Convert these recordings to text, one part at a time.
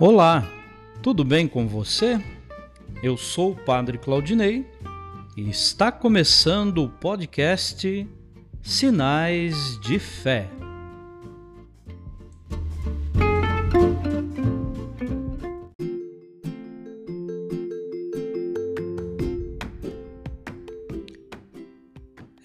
Olá, tudo bem com você? Eu sou o Padre Claudinei e está começando o podcast Sinais de Fé.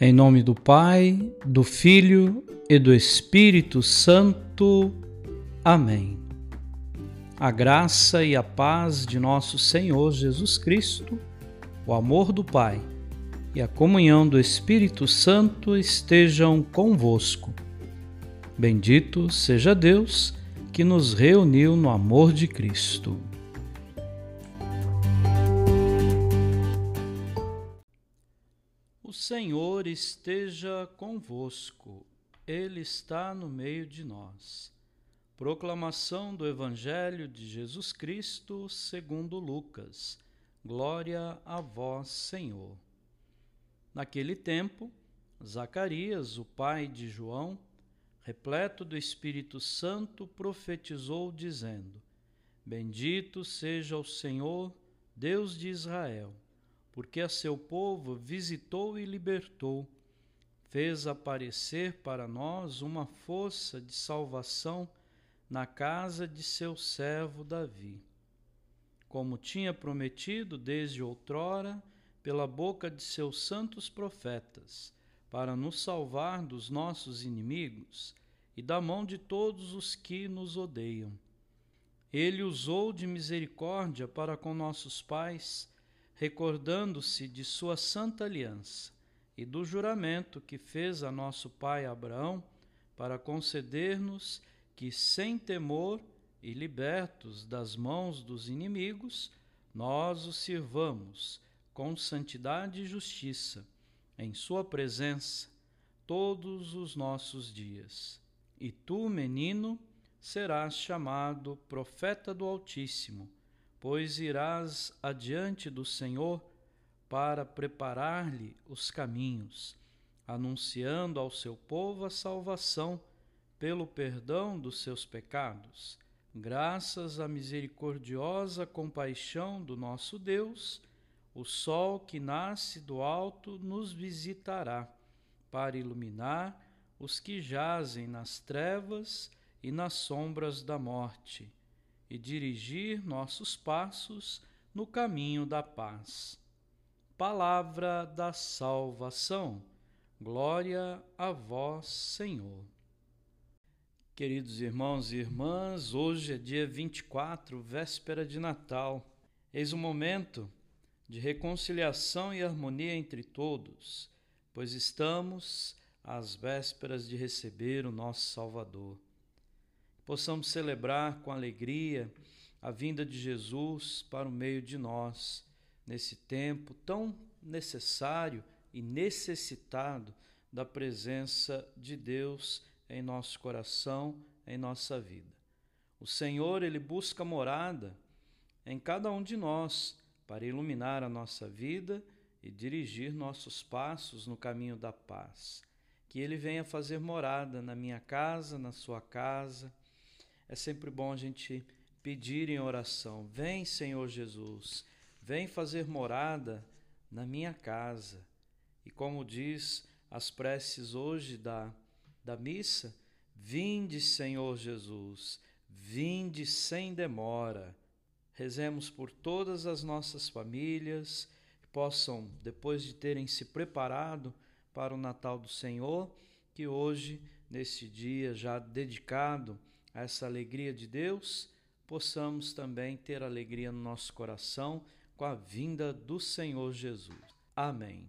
Em nome do Pai, do Filho e do Espírito Santo. Amém a graça e a paz de nosso Senhor Jesus Cristo, o amor do Pai e a comunhão do Espírito Santo estejam convosco. Bendito seja Deus que nos reuniu no amor de Cristo. O Senhor esteja convosco, Ele está no meio de nós. Proclamação do Evangelho de Jesus Cristo segundo Lucas. Glória a vós, Senhor. Naquele tempo, Zacarias, o pai de João, repleto do Espírito Santo, profetizou dizendo: Bendito seja o Senhor, Deus de Israel, porque a seu povo visitou e libertou, fez aparecer para nós uma força de salvação na casa de seu servo Davi, como tinha prometido desde outrora pela boca de seus santos profetas, para nos salvar dos nossos inimigos e da mão de todos os que nos odeiam. Ele usou de misericórdia para com nossos pais, recordando-se de sua santa aliança e do juramento que fez a nosso pai Abraão para conceder-nos que, sem temor e libertos das mãos dos inimigos, nós o sirvamos com santidade e justiça em Sua presença todos os nossos dias. E tu, menino, serás chamado profeta do Altíssimo, pois irás adiante do Senhor para preparar-lhe os caminhos, anunciando ao seu povo a salvação pelo perdão dos seus pecados, graças à misericordiosa compaixão do nosso Deus, o sol que nasce do alto nos visitará, para iluminar os que jazem nas trevas e nas sombras da morte, e dirigir nossos passos no caminho da paz. Palavra da salvação. Glória a vós, Senhor. Queridos irmãos e irmãs, hoje é dia 24, véspera de Natal. Eis o momento de reconciliação e harmonia entre todos, pois estamos às vésperas de receber o nosso Salvador. Possamos celebrar com alegria a vinda de Jesus para o meio de nós, nesse tempo tão necessário e necessitado da presença de Deus em nosso coração, em nossa vida. O Senhor, ele busca morada em cada um de nós para iluminar a nossa vida e dirigir nossos passos no caminho da paz. Que ele venha fazer morada na minha casa, na sua casa. É sempre bom a gente pedir em oração: Vem, Senhor Jesus, vem fazer morada na minha casa. E como diz as preces hoje da da missa, vinde, Senhor Jesus, vinde sem demora. Rezemos por todas as nossas famílias, que possam, depois de terem se preparado para o Natal do Senhor, que hoje, nesse dia já dedicado a essa alegria de Deus, possamos também ter alegria no nosso coração com a vinda do Senhor Jesus. Amém.